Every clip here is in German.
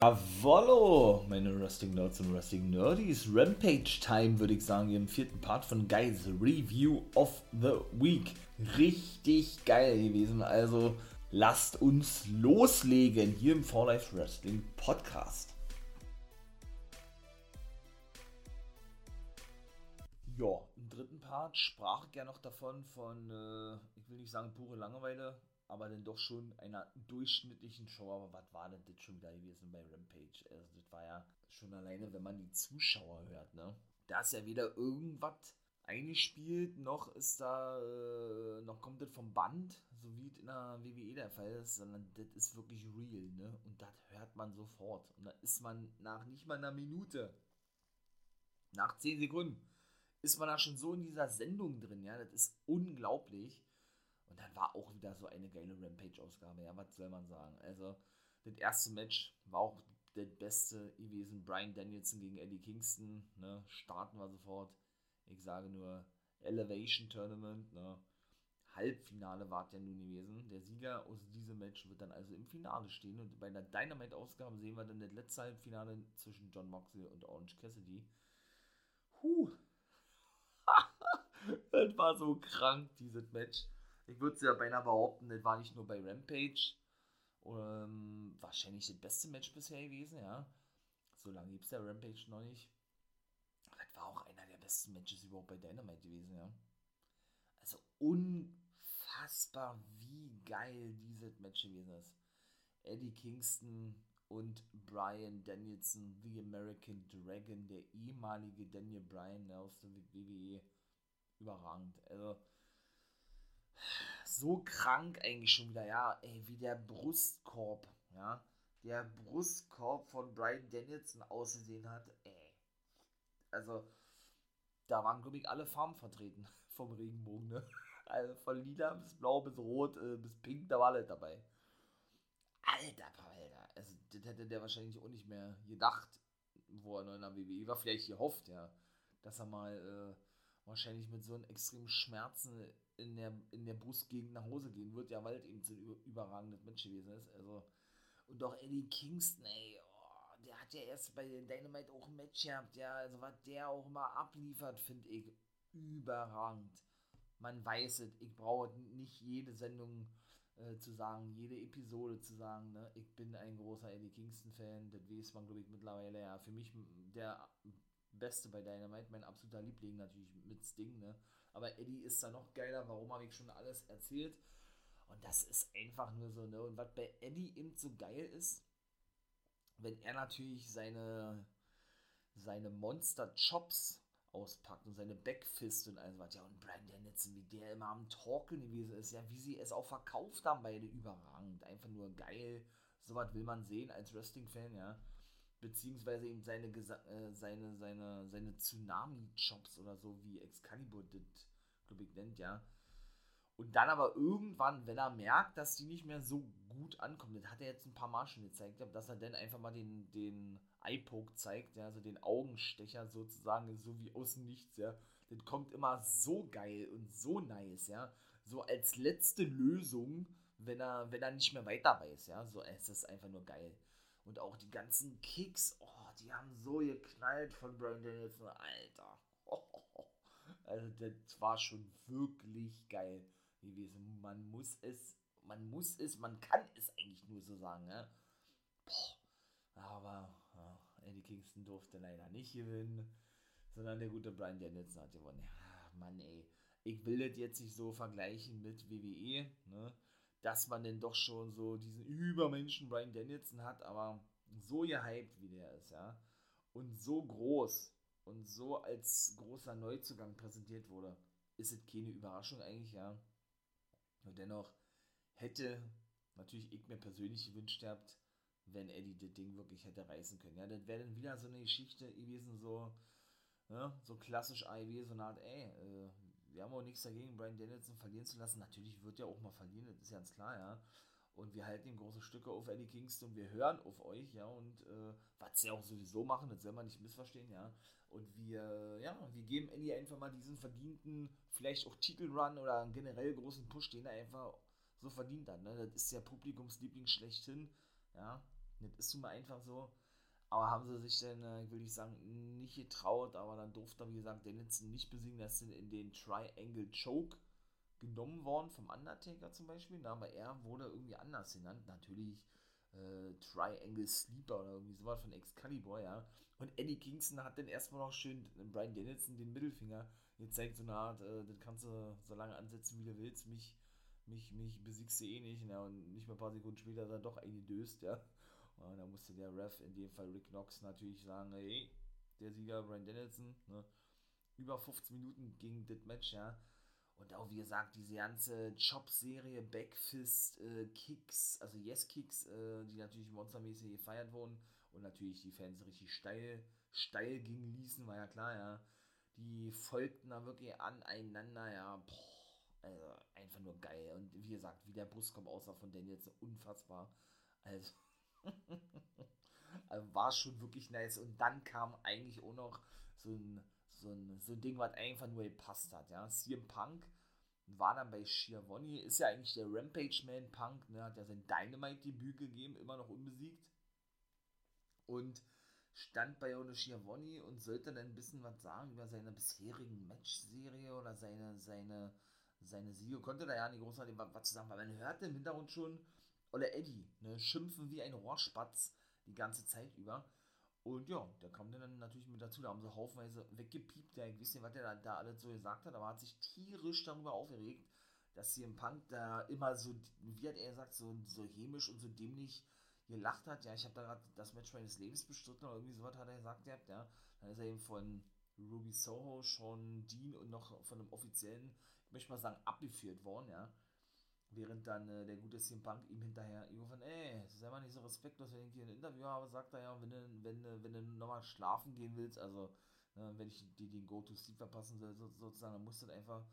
Jawollo, meine Wrestling Nerds und Wrestling Nerdies. Rampage Time, würde ich sagen, im vierten Part von Guys Review of the Week. Richtig geil gewesen. Also lasst uns loslegen hier im For Life Wrestling Podcast. Ja, im dritten Part sprach ich ja noch davon von, äh, ich will nicht sagen pure Langeweile, aber dann doch schon einer durchschnittlichen Show. Aber was war denn das schon wieder gewesen bei Rampage? Also, das war ja schon alleine, wenn man die Zuschauer hört, ne? Da ist ja weder irgendwas eingespielt, noch ist da, äh, noch kommt das vom Band, so wie es in der WWE der Fall ist, sondern das ist wirklich real, ne? Und das hört man sofort. Und da ist man nach nicht mal einer Minute, nach 10 Sekunden, ist man da schon so in dieser Sendung drin, ja? Das ist unglaublich. Und dann war auch wieder so eine geile Rampage-Ausgabe. Ja, was soll man sagen? Also, das erste Match war auch das beste gewesen. Brian Danielson gegen Eddie Kingston. Ne? Starten wir sofort. Ich sage nur Elevation Tournament. Ne? Halbfinale war es ja nun gewesen. Der Sieger aus diesem Match wird dann also im Finale stehen. Und bei der Dynamite-Ausgabe sehen wir dann das letzte Halbfinale zwischen John Moxley und Orange Cassidy. Huh. das war so krank, dieses Match ich würde es ja beinahe behaupten, das war nicht nur bei Rampage ähm, wahrscheinlich das beste Match bisher gewesen, ja. So lange gibt es der Rampage noch nicht. Das war auch einer der besten Matches überhaupt bei Dynamite gewesen, ja. Also unfassbar, wie geil dieses Match gewesen ist. Eddie Kingston und Brian Danielson, The American Dragon, der ehemalige Daniel Bryan aus der WWE, überragend. Also, so krank eigentlich schon wieder, ja, ey, wie der Brustkorb, ja, der Brustkorb von Brian Danielson ausgesehen hat, ey. Also, da waren, glaube ich, alle Farben vertreten vom Regenbogen, ne? Also von lila bis blau bis rot äh, bis pink, da war alles dabei. Alter, Alter, also das hätte der wahrscheinlich auch nicht mehr gedacht, wo er noch in der WWE war. Vielleicht gehofft, ja, dass er mal äh, wahrscheinlich mit so einem extremen Schmerzen in der, in der Brustgegend nach Hause gehen wird, ja, weil es eben so ein überragendes Match gewesen ist. Also, und auch Eddie Kingston, ey, oh, der hat ja erst bei Dynamite auch ein Match gehabt, ja, also was der auch immer abliefert, finde ich überragend. Man weiß es, ich brauche nicht jede Sendung äh, zu sagen, jede Episode zu sagen, ne, ich bin ein großer Eddie Kingston-Fan, das weiß man, glaube ich, mittlerweile, ja, für mich der Beste bei Dynamite, mein absoluter Liebling natürlich mit Sting, ne, aber Eddie ist da noch geiler. Warum habe ich schon alles erzählt? Und das ist einfach nur so, ne? Und was bei Eddie eben so geil ist, wenn er natürlich seine, seine Monster-Chops auspackt und seine Backfist und alles was. Ja, und Brian Danielson, wie der immer am Talken gewesen ist, ja, wie sie es auch verkauft haben, beide überragend. Einfach nur geil. Sowas will man sehen als Wrestling-Fan, ja. Beziehungsweise eben seine, äh, seine, seine, seine Tsunami-Chops oder so, wie Excalibur das glaube ich, nennt, ja. Und dann aber irgendwann, wenn er merkt, dass die nicht mehr so gut ankommen, das hat er jetzt ein paar Mal schon gezeigt, dass er dann einfach mal den, den Eye-Poke zeigt, ja, also den Augenstecher sozusagen, so wie aus dem Nichts, ja. Das kommt immer so geil und so nice, ja. So als letzte Lösung, wenn er, wenn er nicht mehr weiter weiß, ja. So, es ist einfach nur geil. Und auch die ganzen Kicks, oh, die haben so geknallt von Brian Danielson, Alter. Also das war schon wirklich geil gewesen. Man muss es, man muss es, man kann es eigentlich nur so sagen, ne? Boah. Aber ja, Eddie Kingston durfte leider nicht gewinnen, sondern der gute Brian Danielson hat gewonnen. Ja, Mann, ey. Ich will das jetzt nicht so vergleichen mit WWE, ne? Dass man denn doch schon so diesen Übermenschen Brian Danielson hat, aber so gehypt wie der ist, ja. Und so groß und so als großer Neuzugang präsentiert wurde, ist es keine Überraschung eigentlich, ja. Und dennoch hätte natürlich ich mir persönlich gewünscht gehabt, wenn Eddie das Ding wirklich hätte reißen können. Ja, das wäre dann wieder so eine Geschichte gewesen, so, ne, so klassisch AEW, so eine Art, ey, äh, wir haben auch nichts dagegen, Brian Danielson verlieren zu lassen. Natürlich wird er auch mal verlieren, das ist ganz klar, ja und wir halten ihm große Stücke auf Eddie Kingston, wir hören auf euch, ja, und äh, was sie auch sowieso machen, das soll man nicht missverstehen, ja. Und wir, ja, wir geben Eddie einfach mal diesen verdienten, vielleicht auch Titelrun oder einen generell großen Push, den er einfach so verdient hat. Ne? Das ist der Publikumsliebling schlechthin, ja. Das ist nun mal einfach so. Aber haben sie sich dann, äh, will ich sagen, nicht getraut, aber dann durfte, wie gesagt, Dennison nicht besiegen. Das sind in den Triangle Choke genommen worden vom Undertaker zum Beispiel. Aber er wurde irgendwie anders genannt. Natürlich äh, Triangle Sleeper oder irgendwie sowas von Excalibur, ja. Und Eddie Kingston hat dann erstmal noch schön Brian Dennison den Mittelfinger gezeigt, so eine Art, äh, das kannst du so lange ansetzen, wie du willst, mich, mich, mich besiegst du eh nicht, ja, und nicht mal ein paar Sekunden später dann doch eingedöst, ja. Und da musste der Ref, in dem Fall Rick Knox, natürlich sagen, hey, der Sieger Brian Dennison, ne, über 15 Minuten ging das Match, ja. Und auch, wie gesagt, diese ganze Chop-Serie, Backfist, äh, Kicks, also Yes-Kicks, äh, die natürlich monstermäßig gefeiert wurden und natürlich die Fans richtig steil, steil gingen ließen, war ja klar, ja. Die folgten da wirklich aneinander, ja. Boah, also einfach nur geil. Und wie gesagt, wie der Brustkorb aussah von Daniels, unfassbar. Also, also war schon wirklich nice. Und dann kam eigentlich auch noch so ein so ein, so ein Ding, was einfach nur gepasst hat. Ja. CM Punk war dann bei Schiavone, ist ja eigentlich der Rampage-Man Punk, ne, hat ja sein Dynamite-Debüt gegeben, immer noch unbesiegt. Und stand bei Ono Schiavone und sollte dann ein bisschen was sagen über seine bisherigen Match-Serie oder seine, seine, seine Siege. Konnte da ja nicht großartig was, was zu sagen, weil man hörte im Hintergrund schon, oder Eddie, ne, schimpfen wie ein Rohrspatz die ganze Zeit über. Und ja, der kam dann natürlich mit dazu. Da haben sie haufenweise weggepiept. Ja, ich weiß nicht, was der da, da alles so gesagt hat, aber hat sich tierisch darüber aufgeregt, dass im Punk da immer so, wie hat er gesagt, so, so hämisch und so dämlich gelacht hat. Ja, ich habe da gerade das Match meines Lebens bestritten oder irgendwie sowas hat er gesagt ja. Dann ist er eben von Ruby Soho, Sean Dean und noch von einem offiziellen, ich möchte mal sagen, abgeführt worden, ja. Während dann äh, der gute CM Punk ihm hinterher von, ey, sei mal nicht so respektlos, wenn ich hier ein Interview habe, sagt er ja, wenn du, wenn wenn du nochmal schlafen gehen willst, also ne, wenn ich dir den Go-To-Sleep verpassen soll, so, sozusagen, dann musst du das einfach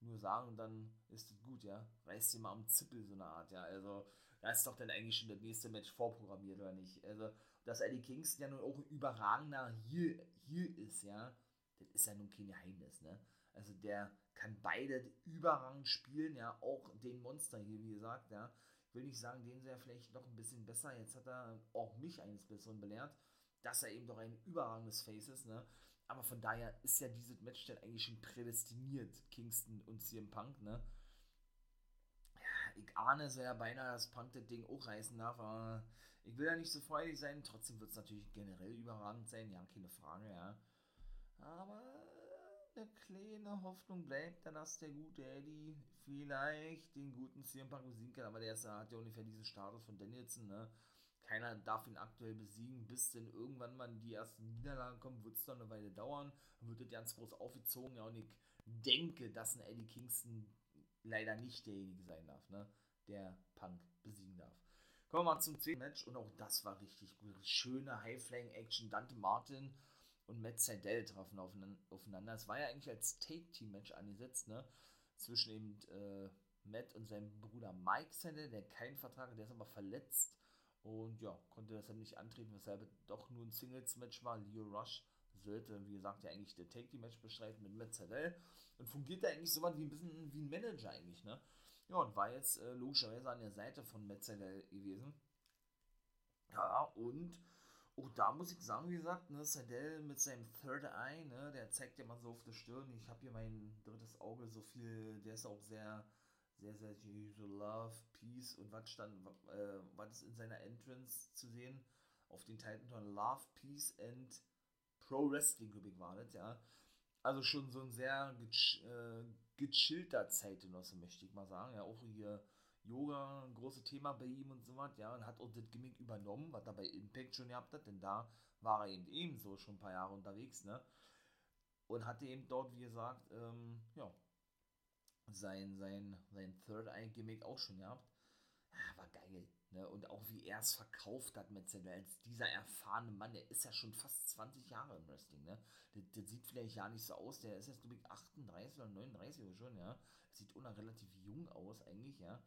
nur sagen, dann ist es gut, ja. Reißt dir mal am Zippel so eine Art, ja. Also, da ist doch dann eigentlich schon das nächste Match vorprogrammiert, oder nicht? Also, dass Eddie Kingston ja nun auch ein überragender hier, hier ist, ja, das ist ja nun kein Geheimnis, ne? Also, der kann beide überragend spielen, ja, auch den Monster hier, wie gesagt, ja. Ich will nicht sagen, den wäre vielleicht noch ein bisschen besser. Jetzt hat er auch mich eines Besseren belehrt, dass er eben doch ein überragendes Face ist, ne. Aber von daher ist ja dieses Match dann eigentlich schon prädestiniert, Kingston und CM Punk, ne. Ja, ich ahne so ja beinahe, dass Punk das Ding auch reißen darf, aber ich will ja nicht so freudig sein. Trotzdem wird es natürlich generell überragend sein, ja, keine Frage, ja. Aber eine kleine Hoffnung bleibt dann, dass der gute Eddie vielleicht den guten CM Punk besiegen kann, aber der ist, hat ja ungefähr diesen Status von Danielson, ne? Keiner darf ihn aktuell besiegen, bis denn irgendwann mal die ersten Niederlagen kommen, wird es dann eine Weile dauern, dann wird das ganz groß aufgezogen, ja, und ich denke, dass ein Eddie Kingston leider nicht derjenige sein darf, ne? Der Punk besiegen darf. Kommen wir mal zum zweiten Match und auch das war richtig gut. Schöne High-Flying-Action. Dante Martin und Matt Seidel trafen aufeinander. Es war ja eigentlich als Take-Team-Match angesetzt, ne? Zwischen eben äh, Matt und seinem Bruder Mike Seidel, der keinen Vertrag hat, der ist aber verletzt und ja, konnte deshalb nicht antreten, weshalb doch nur ein Singles-Match war. Leo Rush sollte, wie gesagt, ja eigentlich der Take-Team-Match bestreiten mit Matt Seidel und fungierte eigentlich so was wie ein bisschen wie ein Manager eigentlich, ne? Ja, und war jetzt äh, logischerweise an der Seite von Matt gewesen. Ja, und auch da muss ich sagen, wie gesagt, ne, Sandel mit seinem Third Eye, ne, der zeigt ja mal so auf der Stirn. Ich habe hier mein drittes Auge so viel, der ist auch sehr, sehr, sehr so Love, Peace und was stand, äh, was ist in seiner Entrance zu sehen? Auf den Titan Love, Peace and Pro Wrestling, glaube ich, war das, ja. Also schon so ein sehr äh, gechillter Zeitgenosse, möchte ich mal sagen. Ja, auch hier Yoga ein großes Thema bei ihm und so was, ja, und hat auch das Gimmick übernommen, was er bei Impact schon gehabt hat, denn da war er eben ebenso schon ein paar Jahre unterwegs, ne? Und hatte eben dort, wie gesagt, ähm, ja, sein, sein, sein Third Eye Gimmick auch schon gehabt. Ja, war geil, ne? Und auch wie er es verkauft hat mit Sender als dieser erfahrene Mann, der ist ja schon fast 20 Jahre im Wrestling, ne? Der, der sieht vielleicht ja nicht so aus, der ist jetzt, glaube ich, 38 oder 39 oder schon, ja. Sieht noch relativ jung aus, eigentlich, ja.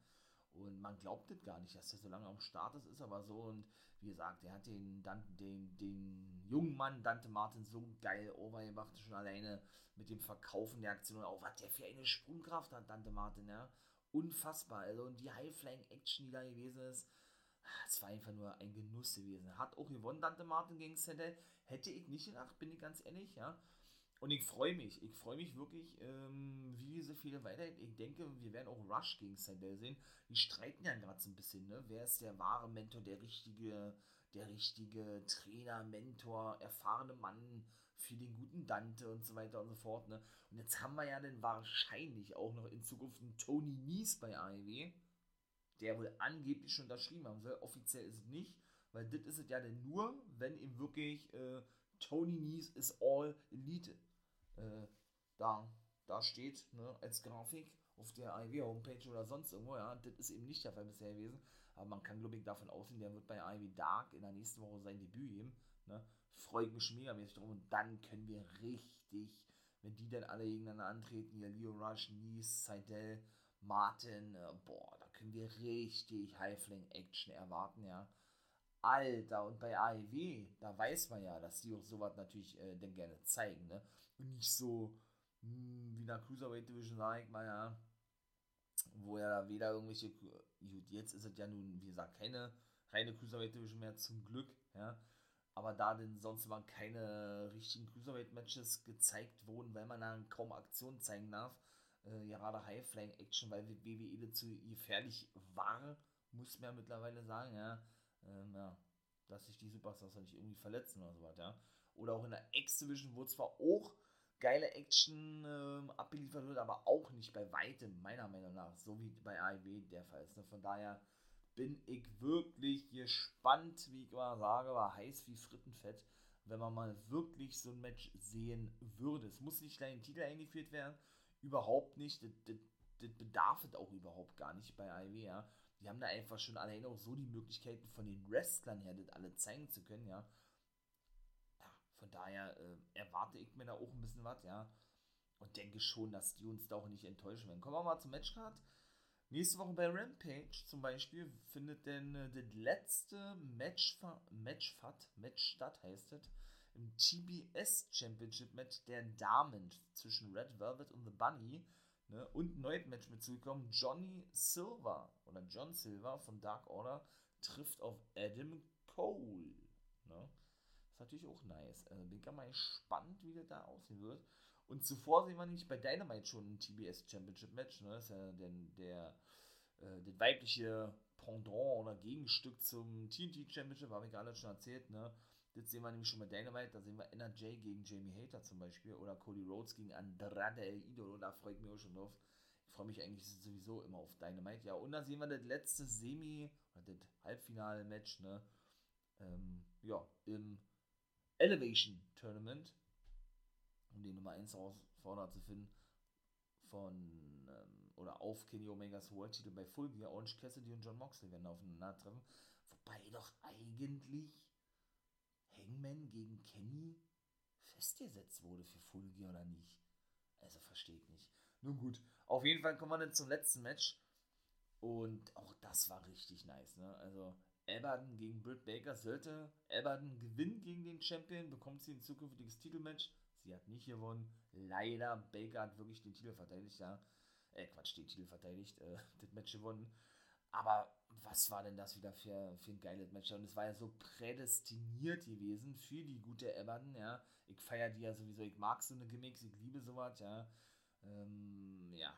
Und man glaubt das gar nicht, dass er so lange am Start ist, ist aber so. Und wie gesagt, er hat den, den, den jungen Mann Dante Martin so geil overgemacht, schon alleine mit dem Verkaufen der Aktion. Und auch was der für eine Sprungkraft hat, Dante Martin, ja. Unfassbar. Also, und die High-Flying-Action, die da gewesen ist, es war einfach nur ein Genuss gewesen. Hat auch gewonnen, Dante Martin gegen Sandel. Hätte ich nicht gedacht, bin ich ganz ehrlich, ja. Und ich freue mich, ich freue mich wirklich, ähm, wie diese viele weiter. Ich denke, wir werden auch Rush gegen Sandel sehen. Die streiten ja gerade so ein bisschen, ne? Wer ist der wahre Mentor, der richtige, der richtige Trainer, Mentor, erfahrene Mann für den guten Dante und so weiter und so fort, ne? Und jetzt haben wir ja dann wahrscheinlich auch noch in Zukunft einen Tony Nies bei AEW, der wohl angeblich schon unterschrieben haben soll. Offiziell ist es nicht, weil das ist es ja dann nur, wenn ihm wirklich äh, Tony Nies is all Elite. Äh, da, da steht, ne, als Grafik auf der AEW-Homepage oder sonst irgendwo, ja, das ist eben nicht der Fall bisher gewesen, aber man kann, glaube ich, davon ausgehen, der wird bei AEW Dark in der nächsten Woche sein Debüt geben, ne, freue ich mich megamäßig drum und dann können wir richtig, wenn die dann alle gegeneinander antreten, hier Leo Rush, Nies, Seidel, Martin, äh, boah, da können wir richtig Highfling-Action erwarten, ja. Alter, und bei AEW, da weiß man ja, dass die auch sowas natürlich äh, dann gerne zeigen, ne? Und nicht so mh, hm, wie in der Cruiserweight Division, sag ich mal, ja, wo ja da weder irgendwelche, gut, jetzt ist es ja nun, wie gesagt, keine reine Cruiserweight Division mehr, zum Glück, ja, aber da denn sonst immer keine richtigen Cruiserweight-Matches gezeigt wurden, weil man dann kaum Aktionen zeigen darf, äh, gerade High-Flying-Action, weil WWE dazu gefährlich war, muss man ja mittlerweile sagen, ja, ähm, ja, dass sich die Superstars nicht irgendwie verletzen oder so was, ja. Oder auch in der X-Division, wo zwar auch geile Action ähm, abgeliefert wird, aber auch nicht bei weitem, meiner Meinung nach, so wie bei AEW der Fall ist. Ne? Von daher bin ich wirklich gespannt, wie ich immer sage, war heiß wie Frittenfett, wenn man mal wirklich so ein Match sehen würde. Es muss nicht gleich ein Titel eingeführt werden, überhaupt nicht. Das, das, das bedarf es auch überhaupt gar nicht bei AEW, ja die haben da einfach schon alleine auch so die Möglichkeiten von den Wrestlern her, das alle zeigen zu können, ja. Ja, von daher äh, erwarte ich mir da auch ein bisschen was, ja. Und denke schon, dass die uns da auch nicht enttäuschen werden. Kommen wir mal zum Matchcard. Nächste Woche bei Rampage zum Beispiel findet denn äh, das letzte Match, Matchfat, Match statt, heißt es, im TBS Championship Match der Damen zwischen Red Velvet und The Bunny. Ne? Und ein neues Match mitzugekommen. Johnny Silver oder John Silver von Dark Order trifft auf Adam Cole. Ne? Ist natürlich auch nice. Also bin ich mal gespannt, wie das da aussehen wird. Und zuvor sehen wir nämlich bei Dynamite schon ein TBS Championship Match. Ne? Das ist ja denn der, äh, weibliche Pendant oder Gegenstück zum TNT Championship, habe ich gerade schon erzählt. Ne? Das sehen wir nämlich schon bei Dynamite. Da sehen wir NRJ gegen Jamie Hater zum Beispiel oder Cody Rhodes gegen Andrade El Idolo. Da freue ich mich auch schon drauf. Ich freue mich eigentlich sowieso immer auf Dynamite. Ja, und da sehen wir das letzte Semi- oder das Halbfinale-Match, ne? Ähm, ja, im Elevation Tournament, um die Nummer 1 Herausforderer zu finden, von ähm, oder auf Kenny Omegas World-Titel bei Full. Orange Cassidy und John Moxley werden aufeinandertreffen. Wobei doch eigentlich Hangman gegen Kenny festgesetzt wurde für Full Gear oder nicht. Also verstehe ich nicht. Nun gut, auf jeden Fall kommen wir dann zum letzten Match. Und auch das war richtig nice. Ne? Also Everton gegen Britt Baker sollte Everton gewinnen gegen den Champion, bekommt sie ein zukünftiges Titelmatch. Sie hat nicht gewonnen. Leider, Baker hat wirklich den Titel verteidigt, ja. Äh, Quatsch, den Titel verteidigt, äh, das Match gewonnen. Aber was war denn das wieder für, für ein geiles Match? Und es war ja so prädestiniert gewesen für die gute Everton, ja. Ich feiere die ja sowieso, ich mag so eine Gimmicks, ich liebe sowas, ja. Ähm, ja,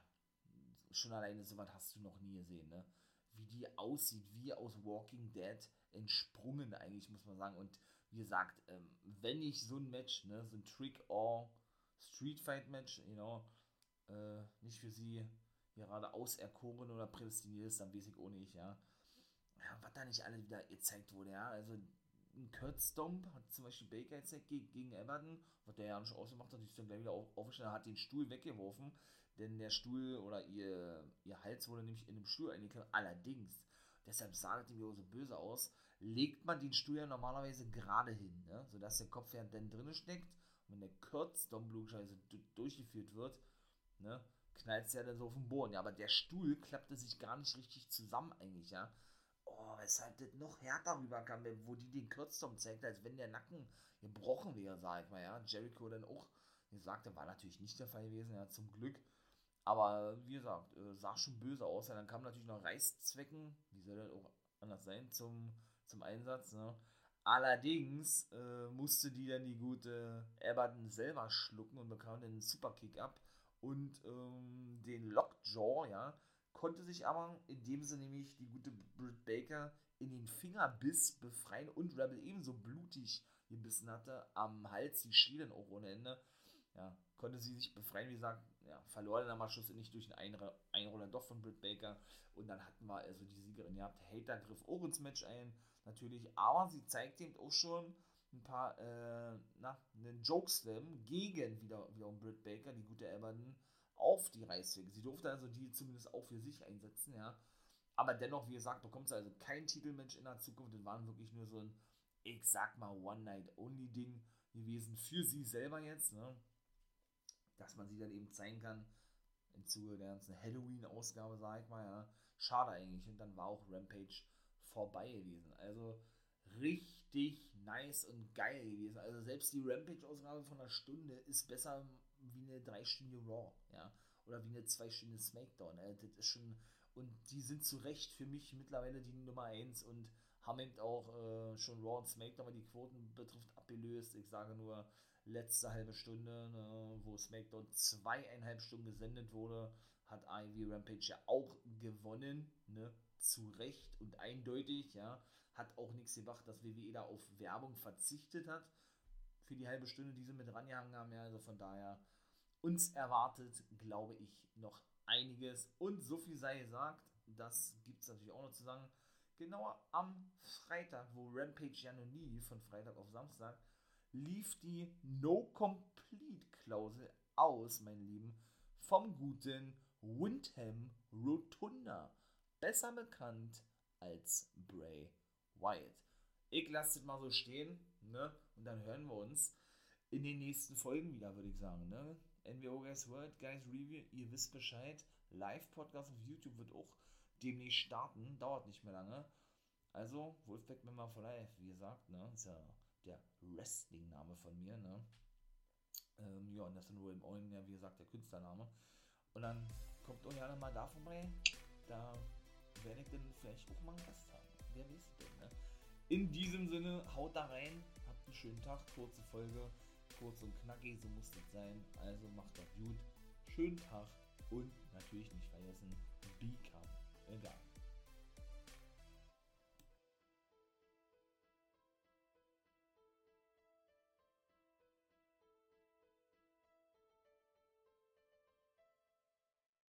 schon alleine sowas hast du noch nie gesehen, ne? Wie die aussieht, wie aus Walking Dead entsprungen eigentlich, muss man sagen. Und wie gesagt, ähm, wenn ich so ein Match, ne, so ein Trick-or Street Fight Match, you know, äh, nicht für sie gerade auserkoren oder prädestiniert ist, dann weiß ich ohne ich, ja. Ja was da nicht alles wieder gezeigt wurde, ja. Also ein Kurt Stomp hat zum Beispiel Baker gezeigt gegen, gegen Everton, was der ja nicht ausgemacht hat, ist dann gleich wieder auf, aufgestanden, hat den Stuhl weggeworfen, denn der Stuhl oder ihr, ihr Hals wurde nämlich in dem Stuhl eingeklemmt. Allerdings, deshalb sah das irgendwie so böse aus, legt man den Stuhl ja normalerweise gerade hin, ne? sodass der Kopf ja dann drin steckt und wenn der Kurt Stomp logischerweise durchgeführt wird, ne, knallt es ja dann so auf den Boden. Ja, aber der Stuhl klappte sich gar nicht richtig zusammen eigentlich, ja. Oh, weshalb das noch härter rüberkam, wo die den Kürzturm zeigt, als wenn der Nacken gebrochen wäre, sag ich mal, ja. Jericho dann auch gesagt, war natürlich nicht der Fall gewesen, ja, zum Glück. Aber wie gesagt, äh, sah schon böse aus. Ja, dann kamen natürlich noch Reißzwecken, wie soll das auch anders sein, zum, zum Einsatz. Ne? Allerdings äh, musste die dann die gute Everton selber schlucken und bekam den Superkick ab und ähm, den Lockjaw, ja, konnte sich aber, indem sie nämlich die gute Britt Baker in den Fingerbiss befreien und Rebel ebenso blutig gebissen hatte, am Hals, die schrie dann auch ohne Ende, ja, konnte sie sich befreien, wie gesagt, ja, verlor dann aber schlussendlich durch den Einroller doch von Britt Baker. Und dann hatten wir also die Siegerin gehabt. Hater griff auch ins Match ein, natürlich, aber sie zeigt eben auch schon ein paar, äh, na, einen Jokeslam gegen wieder, wiederum Britt Baker, die gute Everton, auf die Reißwege. Sie durfte also die zumindest auch für sich einsetzen, ja. Aber dennoch, wie gesagt, bekommt sie also kein Titelmatch in der Zukunft. Das waren wirklich nur so ein, ich sag mal, One-Night-Only-Ding gewesen für sie selber jetzt, ne? Dass man sie dann eben zeigen kann, im Zuge der ganzen Halloween-Ausgabe, sag ich mal, ja. Schade eigentlich. Und dann war auch Rampage vorbei gewesen. Also richtig nice und geil gewesen. Also selbst die Rampage-Ausgabe von einer Stunde ist besser wie eine dreistündige Raw, ja. Oder wie eine zweistündige Smackdown. Äh, das ist schon. Und die sind zu Recht für mich mittlerweile die Nummer 1 und haben eben auch äh, schon Raw und Smackdown, was die Quoten betrifft, abgelöst. Ich sage nur letzte halbe Stunde, ne, wo Smackdown zweieinhalb Stunden gesendet wurde, hat Ivy Rampage ja auch gewonnen, ne, zu Recht und eindeutig, ja. Hat auch nichts gebracht, dass WWE da auf Werbung verzichtet hat für die halbe Stunde, die sie mit rangehangen haben. Ja, also von daher, uns erwartet, glaube ich, noch einiges. Und so viel sei gesagt, das gibt es natürlich auch noch zu sagen. Genauer am Freitag, wo Rampage ja noch nie von Freitag auf Samstag, lief die No-Complete-Klausel aus, meine Lieben, vom guten Windham Rotunda. Besser bekannt als Bray Wyatt. Ich lasse es mal so stehen, ne? Und dann hören wir uns in den nächsten Folgen wieder, würde ich sagen, ne? NWO Guys World, Guys Review, ihr wisst Bescheid. Live-Podcast auf YouTube wird auch demnächst starten, dauert nicht mehr lange. Also, Wolfpack Member for Life, wie gesagt, ne? Ist ja der Wrestling-Name von mir, ne? Ähm, ja, und das ist William Owen, ja, wie gesagt, der Künstlername. Und dann kommt auch ja mal da vorbei. Da werde ich dann vielleicht auch mal einen Gast haben. Wer weiß denn, ne? In diesem Sinne, haut da rein, einen schönen Tag, kurze Folge, kurz und knackig, so muss das sein. Also macht das gut, schönen Tag und natürlich nicht vergessen, be kind.